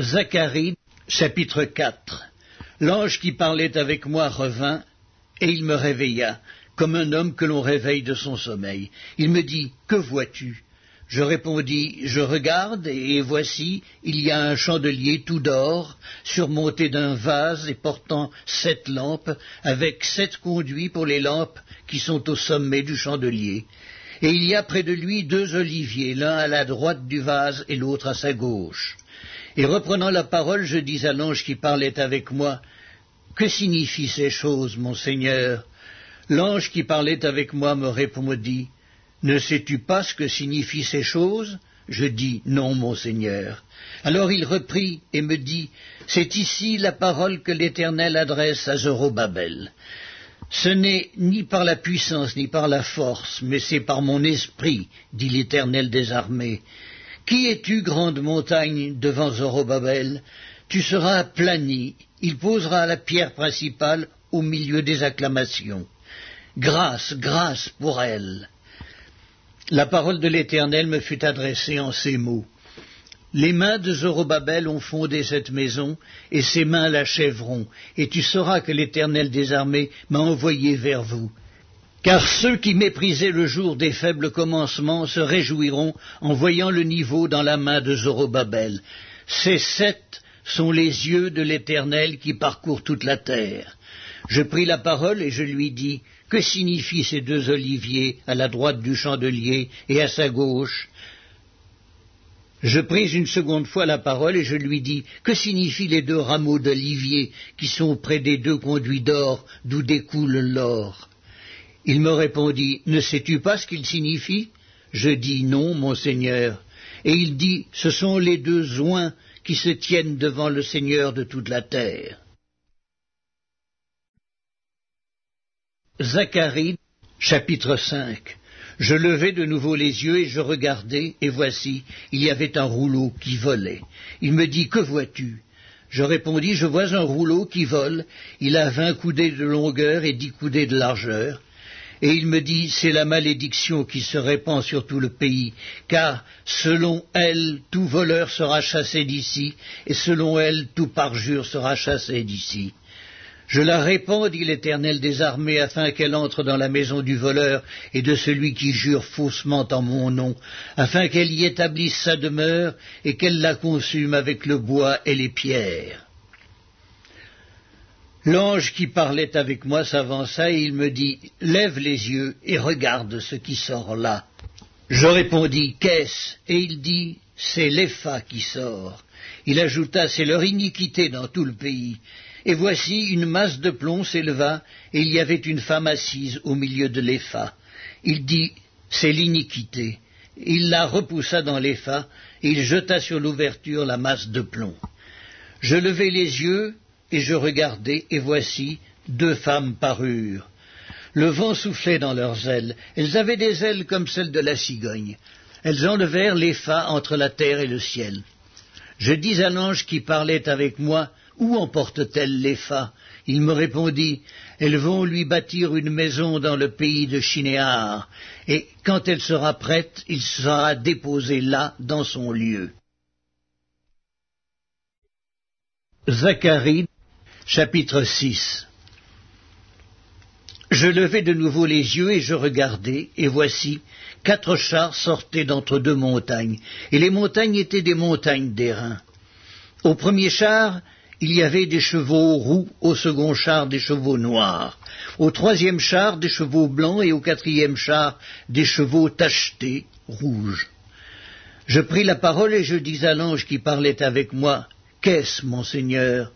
Zacharie, chapitre 4 L'ange qui parlait avec moi revint, et il me réveilla, comme un homme que l'on réveille de son sommeil. Il me dit, Que vois-tu? Je répondis, Je regarde, et voici, il y a un chandelier tout d'or, surmonté d'un vase et portant sept lampes, avec sept conduits pour les lampes qui sont au sommet du chandelier. Et il y a près de lui deux oliviers, l'un à la droite du vase et l'autre à sa gauche. Et reprenant la parole, je dis à l'ange qui parlait avec moi, Que signifient ces choses, mon Seigneur? L'ange qui parlait avec moi me répondit, Ne sais-tu pas ce que signifient ces choses? Je dis, Non, mon Seigneur. Alors il reprit et me dit, C'est ici la parole que l'Éternel adresse à Zorobabel. Ce n'est ni par la puissance ni par la force, mais c'est par mon esprit, dit l'Éternel des armées. Qui es-tu, grande montagne, devant Zorobabel? Tu seras aplani, il posera la pierre principale au milieu des acclamations. Grâce, grâce pour elle. La parole de l'Éternel me fut adressée en ces mots. Les mains de Zorobabel ont fondé cette maison, et ses mains l'achèveront, et tu sauras que l'Éternel des armées m'a envoyé vers vous. Car ceux qui méprisaient le jour des faibles commencements se réjouiront en voyant le niveau dans la main de Zorobabel. Ces sept sont les yeux de l'Éternel qui parcourent toute la terre. Je pris la parole et je lui dis, Que signifient ces deux oliviers à la droite du chandelier et à sa gauche? Je pris une seconde fois la parole et je lui dis Que signifient les deux rameaux d'olivier qui sont près des deux conduits d'or d'où découle l'or? Il me répondit, Ne sais-tu pas ce qu'il signifie? Je dis, Non, mon Seigneur. Et il dit, Ce sont les deux oins qui se tiennent devant le Seigneur de toute la terre. Zacharie, chapitre 5 Je levai de nouveau les yeux et je regardai, et voici, il y avait un rouleau qui volait. Il me dit, Que vois-tu? Je répondis, Je vois un rouleau qui vole, il a vingt coudées de longueur et dix coudées de largeur, et il me dit, c'est la malédiction qui se répand sur tout le pays, car selon elle, tout voleur sera chassé d'ici, et selon elle, tout parjure sera chassé d'ici. Je la répands, dit l'Éternel des armées, afin qu'elle entre dans la maison du voleur et de celui qui jure faussement en mon nom, afin qu'elle y établisse sa demeure et qu'elle la consume avec le bois et les pierres. L'ange qui parlait avec moi s'avança et il me dit Lève les yeux et regarde ce qui sort là. Je répondis Qu'est-ce? Et il dit C'est l'Epha qui sort. Il ajouta C'est leur iniquité dans tout le pays. Et voici une masse de plomb s'éleva, et il y avait une femme assise au milieu de l'Epha. Il dit C'est l'iniquité. Il la repoussa dans l'Epha, et il jeta sur l'ouverture la masse de plomb. Je levai les yeux, et je regardai, et voici, deux femmes parurent. Le vent soufflait dans leurs ailes. Elles avaient des ailes comme celles de la cigogne. Elles enlevèrent les entre la terre et le ciel. Je dis à l'ange qui parlait avec moi, Où emportent-elles les Il me répondit, Elles vont lui bâtir une maison dans le pays de Chinéar, et quand elle sera prête, il sera déposé là, dans son lieu. Zacharie Chapitre 6 Je levai de nouveau les yeux et je regardai, et voici, quatre chars sortaient d'entre deux montagnes, et les montagnes étaient des montagnes d'airain. Au premier char, il y avait des chevaux roux, au second char des chevaux noirs, au troisième char des chevaux blancs et au quatrième char des chevaux tachetés, rouges. Je pris la parole et je dis à l'ange qui parlait avec moi, Qu'est-ce, mon Seigneur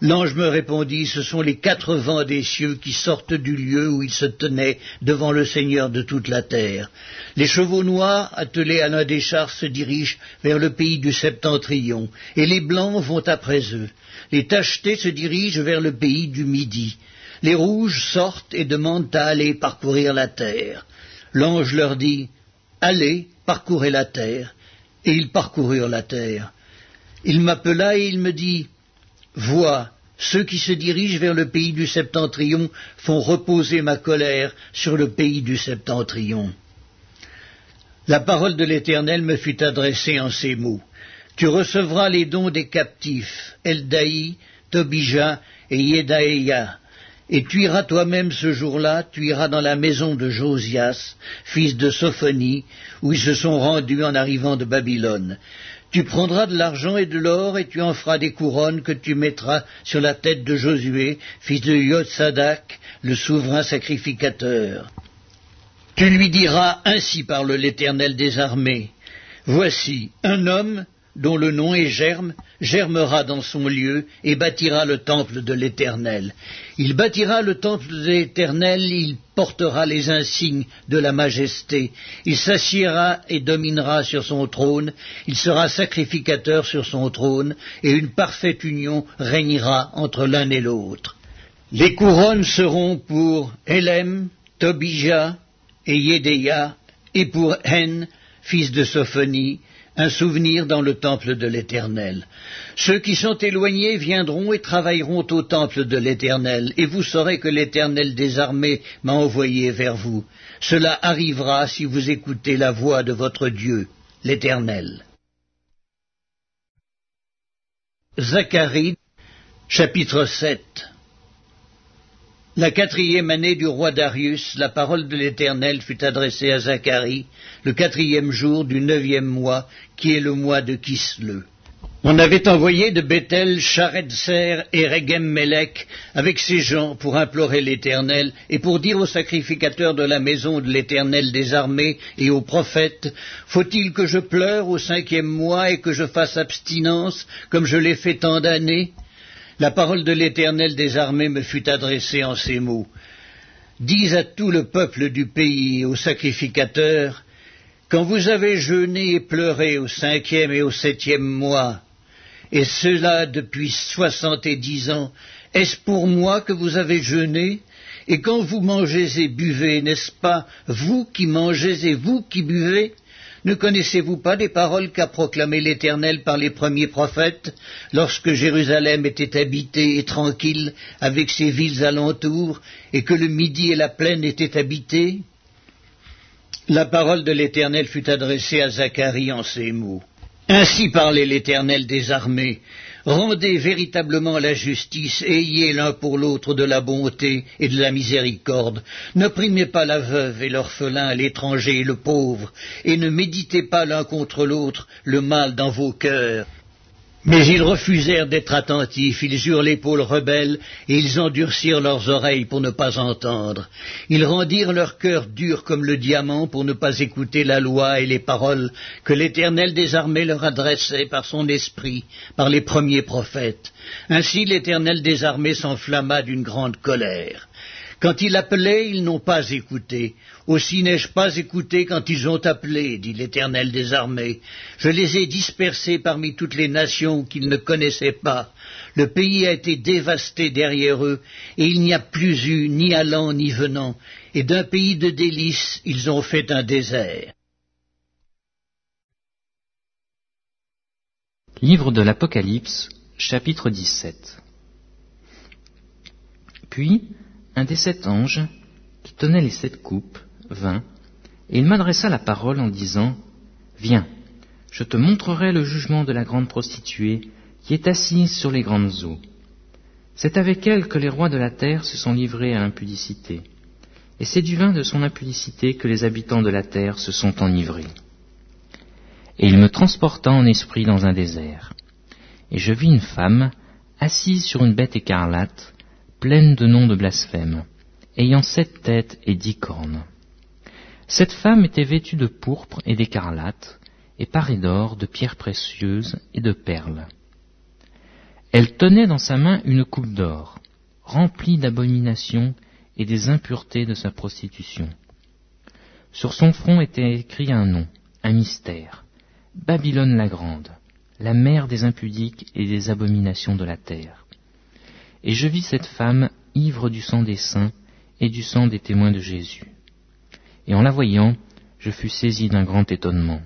L'ange me répondit, ce sont les quatre vents des cieux qui sortent du lieu où ils se tenaient devant le Seigneur de toute la terre. Les chevaux noirs, attelés à l'un des chars, se dirigent vers le pays du septentrion, et les blancs vont après eux. Les tachetés se dirigent vers le pays du midi. Les rouges sortent et demandent à aller parcourir la terre. L'ange leur dit, Allez, parcourez la terre. Et ils parcoururent la terre. Il m'appela et il me dit, Vois, ceux qui se dirigent vers le pays du septentrion font reposer ma colère sur le pays du septentrion. La parole de l'Éternel me fut adressée en ces mots. Tu recevras les dons des captifs, Eldaï, Tobija et Yedaïa. Et tu iras toi-même ce jour-là, tu iras dans la maison de Josias, fils de Sophonie, où ils se sont rendus en arrivant de Babylone. Tu prendras de l'argent et de l'or, et tu en feras des couronnes que tu mettras sur la tête de Josué, fils de Yotsadak, le souverain sacrificateur. Tu lui diras, ainsi parle l'Éternel des armées, Voici, un homme dont le nom est Germe, germera dans son lieu et bâtira le temple de l'Éternel. Il bâtira le temple de l'Éternel, il portera les insignes de la majesté, il s'assiera et dominera sur son trône, il sera sacrificateur sur son trône, et une parfaite union régnera entre l'un et l'autre. Les couronnes seront pour Elem, Tobija et Yédéa, et pour Hen, fils de Sophonie, un souvenir dans le temple de l'Éternel. Ceux qui sont éloignés viendront et travailleront au temple de l'Éternel, et vous saurez que l'Éternel des armées m'a envoyé vers vous. Cela arrivera si vous écoutez la voix de votre Dieu, l'Éternel. Zacharie, chapitre 7 la quatrième année du roi Darius, la parole de l'Éternel fut adressée à Zacharie, le quatrième jour du neuvième mois, qui est le mois de Kisle. On avait envoyé de Bethel Charetzer et regem avec ses gens pour implorer l'Éternel et pour dire aux sacrificateurs de la maison de l'Éternel des armées et aux prophètes, faut-il que je pleure au cinquième mois et que je fasse abstinence comme je l'ai fait tant d'années? La parole de l'Éternel des armées me fut adressée en ces mots. Dis à tout le peuple du pays aux sacrificateurs, quand vous avez jeûné et pleuré au cinquième et au septième mois, et cela depuis soixante et dix ans, est-ce pour moi que vous avez jeûné? Et quand vous mangez et buvez, n'est-ce pas vous qui mangez et vous qui buvez? Ne connaissez-vous pas des paroles qu'a proclamées l'Éternel par les premiers prophètes, lorsque Jérusalem était habitée et tranquille, avec ses villes alentours, et que le midi et la plaine étaient habités? La parole de l'Éternel fut adressée à Zacharie en ces mots. Ainsi parlait l'Éternel des armées. Rendez véritablement la justice, ayez l'un pour l'autre de la bonté et de la miséricorde. N'opprimez pas la veuve et l'orphelin, l'étranger et le pauvre, et ne méditez pas l'un contre l'autre le mal dans vos cœurs. Mais ils refusèrent d'être attentifs, ils eurent l'épaule rebelle, et ils endurcirent leurs oreilles pour ne pas entendre. Ils rendirent leur cœur dur comme le diamant pour ne pas écouter la loi et les paroles que l'Éternel des armées leur adressait par son esprit, par les premiers prophètes. Ainsi l'Éternel des armées s'enflamma d'une grande colère. Quand il appelait, ils n'ont pas écouté. Aussi n'ai-je pas écouté quand ils ont appelé, dit l'Éternel des armées. Je les ai dispersés parmi toutes les nations qu'ils ne connaissaient pas. Le pays a été dévasté derrière eux, et il n'y a plus eu ni allant ni venant, et d'un pays de délices ils ont fait un désert. Livre de l'Apocalypse, chapitre 17 Puis un des sept anges, qui tenait les sept coupes, vint, et il m'adressa la parole en disant, Viens, je te montrerai le jugement de la grande prostituée qui est assise sur les grandes eaux. C'est avec elle que les rois de la terre se sont livrés à l'impudicité, et c'est du vin de son impudicité que les habitants de la terre se sont enivrés. Et il me transporta en esprit dans un désert, et je vis une femme assise sur une bête écarlate, pleine de noms de blasphème, ayant sept têtes et dix cornes. Cette femme était vêtue de pourpre et d'écarlate, et parée d'or, de pierres précieuses et de perles. Elle tenait dans sa main une coupe d'or, remplie d'abominations et des impuretés de sa prostitution. Sur son front était écrit un nom, un mystère, Babylone la grande, la mère des impudiques et des abominations de la terre. Et je vis cette femme ivre du sang des saints et du sang des témoins de Jésus. Et en la voyant, je fus saisi d'un grand étonnement.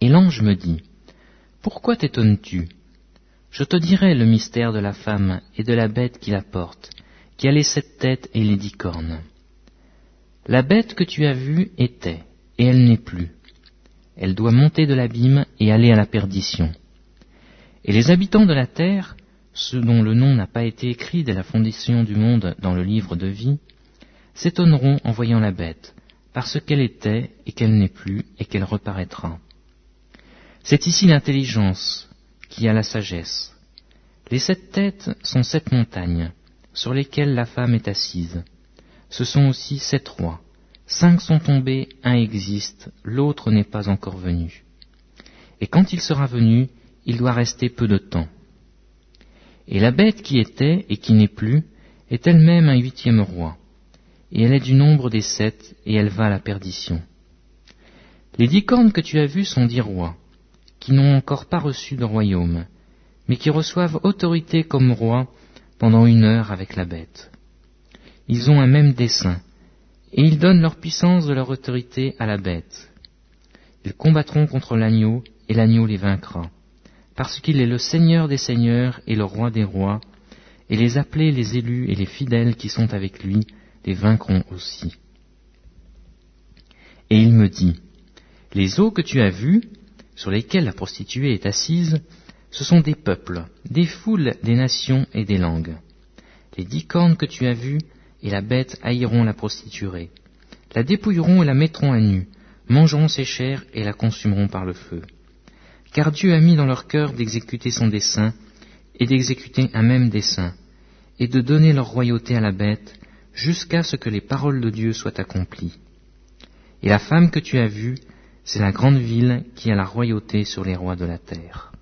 Et l'ange me dit, Pourquoi t'étonnes-tu? Je te dirai le mystère de la femme et de la bête qui la porte, qui a les sept têtes et les dix cornes. La bête que tu as vue était, et elle n'est plus. elle doit monter de l'abîme et aller à la perdition. Et les habitants de la terre, ceux dont le nom n'a pas été écrit dès la fondation du monde dans le livre de vie, s'étonneront en voyant la bête, parce qu'elle était et qu'elle n'est plus et qu'elle reparaîtra. C'est ici l'intelligence qui a la sagesse. Les sept têtes sont sept montagnes, sur lesquelles la femme est assise. Ce sont aussi sept rois. Cinq sont tombés, un existe, l'autre n'est pas encore venu. Et quand il sera venu, il doit rester peu de temps. Et la bête qui était et qui n'est plus est elle-même un huitième roi, et elle est du nombre des sept, et elle va à la perdition. Les dix cornes que tu as vues sont dix rois, qui n'ont encore pas reçu de royaume, mais qui reçoivent autorité comme rois pendant une heure avec la bête. Ils ont un même dessein, et ils donnent leur puissance de leur autorité à la bête. Ils combattront contre l'agneau, et l'agneau les vaincra parce qu'il est le Seigneur des seigneurs et le roi des rois, et les appelés, les élus et les fidèles qui sont avec lui les vaincront aussi. Et il me dit, Les eaux que tu as vues, sur lesquelles la prostituée est assise, ce sont des peuples, des foules, des nations et des langues. Les dix cornes que tu as vues et la bête haïront la prostituée, la dépouilleront et la mettront à nu, mangeront ses chairs et la consumeront par le feu car Dieu a mis dans leur cœur d'exécuter son dessein, et d'exécuter un même dessein, et de donner leur royauté à la bête, jusqu'à ce que les paroles de Dieu soient accomplies. Et la femme que tu as vue, c'est la grande ville qui a la royauté sur les rois de la terre.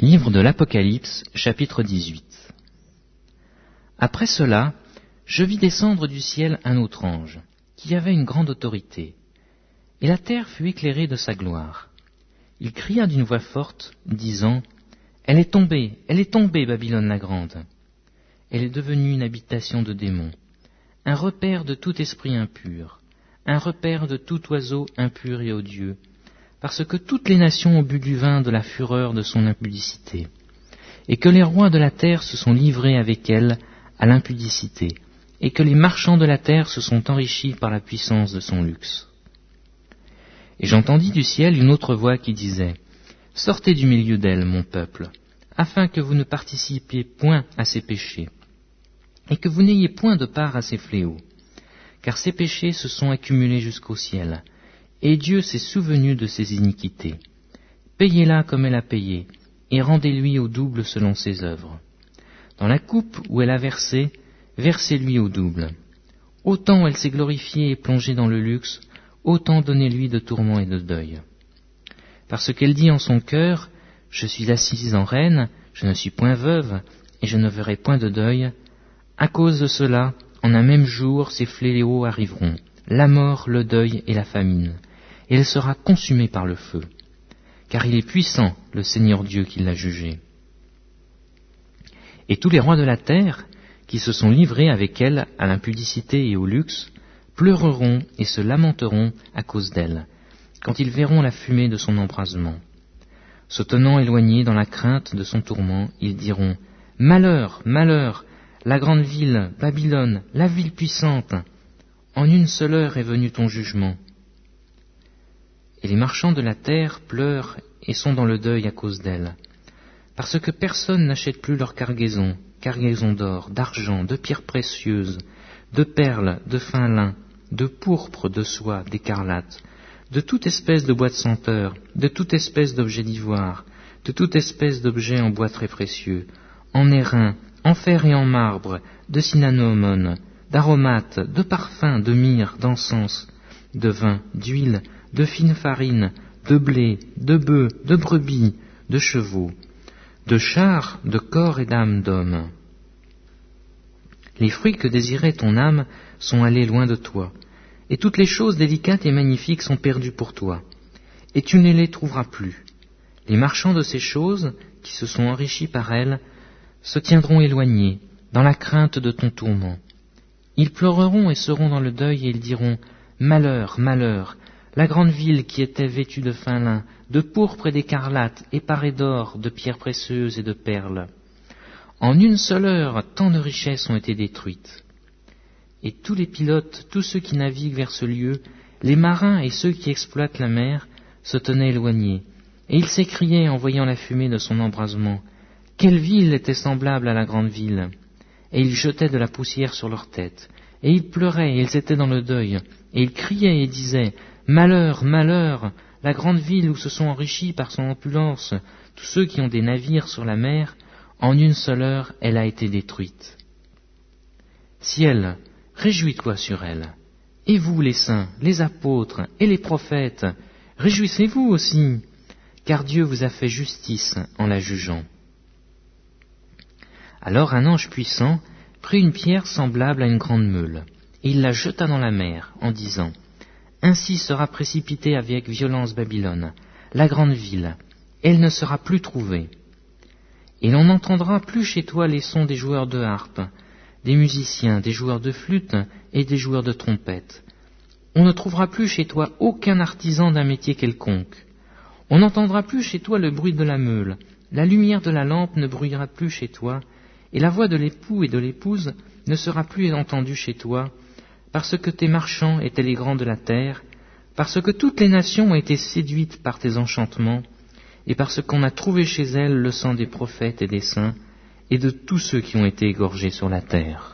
Livre de l'Apocalypse, chapitre 18 Après cela, je vis descendre du ciel un autre ange qui avait une grande autorité. Et la terre fut éclairée de sa gloire. Il cria d'une voix forte, disant, Elle est tombée, elle est tombée, Babylone la grande. Elle est devenue une habitation de démons, un repère de tout esprit impur, un repère de tout oiseau impur et odieux, parce que toutes les nations ont bu du vin de la fureur de son impudicité, et que les rois de la terre se sont livrés avec elle à l'impudicité, et que les marchands de la terre se sont enrichis par la puissance de son luxe. Et j'entendis du ciel une autre voix qui disait, Sortez du milieu d'elle, mon peuple, afin que vous ne participiez point à ses péchés, et que vous n'ayez point de part à ses fléaux, car ses péchés se sont accumulés jusqu'au ciel, et Dieu s'est souvenu de ses iniquités. Payez-la comme elle a payé, et rendez-lui au double selon ses œuvres. Dans la coupe où elle a versé, versez-lui au double. Autant elle s'est glorifiée et plongée dans le luxe, autant donnez-lui de tourments et de deuil. Parce qu'elle dit en son cœur, Je suis assise en reine, je ne suis point veuve, et je ne verrai point de deuil, à cause de cela, en un même jour, ces fléaux arriveront, la mort, le deuil et la famine, et elle sera consumée par le feu. Car il est puissant, le Seigneur Dieu qui l'a jugé. Et tous les rois de la terre, qui se sont livrés avec elle à l'impudicité et au luxe, pleureront et se lamenteront à cause d'elle, quand ils verront la fumée de son embrasement. Se tenant éloignés dans la crainte de son tourment, ils diront Malheur, malheur, la grande ville, Babylone, la ville puissante, en une seule heure est venu ton jugement. Et les marchands de la terre pleurent et sont dans le deuil à cause d'elle, parce que personne n'achète plus leur cargaison, cargaison d'or, d'argent, de pierres précieuses, de perles, de fin lin, de pourpre, de soie, d'écarlate, de toute espèce de bois de senteur, de toute espèce d'objet d'ivoire, de toute espèce d'objet en bois très précieux, en airain, en fer et en marbre, de cinnamomone, d'aromates, de parfums, de myrrhe, d'encens, de vin, d'huile, de fine farine, de blé, de bœufs, de brebis, de chevaux, de chars, de corps et d'âmes d'hommes. Les fruits que désirait ton âme sont allés loin de toi, et toutes les choses délicates et magnifiques sont perdues pour toi, et tu ne les trouveras plus. Les marchands de ces choses, qui se sont enrichis par elles, se tiendront éloignés, dans la crainte de ton tourment. Ils pleureront et seront dans le deuil, et ils diront Malheur, malheur, la grande ville qui était vêtue de fin lin, de pourpre et d'écarlate, et parée d'or, de pierres précieuses et de perles. En une seule heure, tant de richesses ont été détruites. et tous les pilotes, tous ceux qui naviguent vers ce lieu, les marins et ceux qui exploitent la mer, se tenaient éloignés, et ils s'écriaient en voyant la fumée de son embrasement. Quelle ville était semblable à la grande ville? Et ils jetaient de la poussière sur leurs têtes, et ils pleuraient, et ils étaient dans le deuil, et ils criaient et disaient Malheur, malheur, la grande ville où se sont enrichis par son opulence tous ceux qui ont des navires sur la mer, en une seule heure elle a été détruite. Ciel, réjouis-toi sur elle. Et vous, les saints, les apôtres et les prophètes, réjouissez-vous aussi, car Dieu vous a fait justice en la jugeant. Alors un ange puissant prit une pierre semblable à une grande meule, et il la jeta dans la mer, en disant, Ainsi sera précipitée avec violence Babylone, la grande ville, elle ne sera plus trouvée. Et l'on n'entendra plus chez toi les sons des joueurs de harpe, des musiciens, des joueurs de flûte et des joueurs de trompette. On ne trouvera plus chez toi aucun artisan d'un métier quelconque. On n'entendra plus chez toi le bruit de la meule, la lumière de la lampe ne bruyera plus chez toi, et la voix de l'époux et de l'épouse ne sera plus entendue chez toi, parce que tes marchands étaient les grands de la terre, parce que toutes les nations ont été séduites par tes enchantements, et parce qu'on a trouvé chez elles le sang des prophètes et des saints, et de tous ceux qui ont été égorgés sur la terre.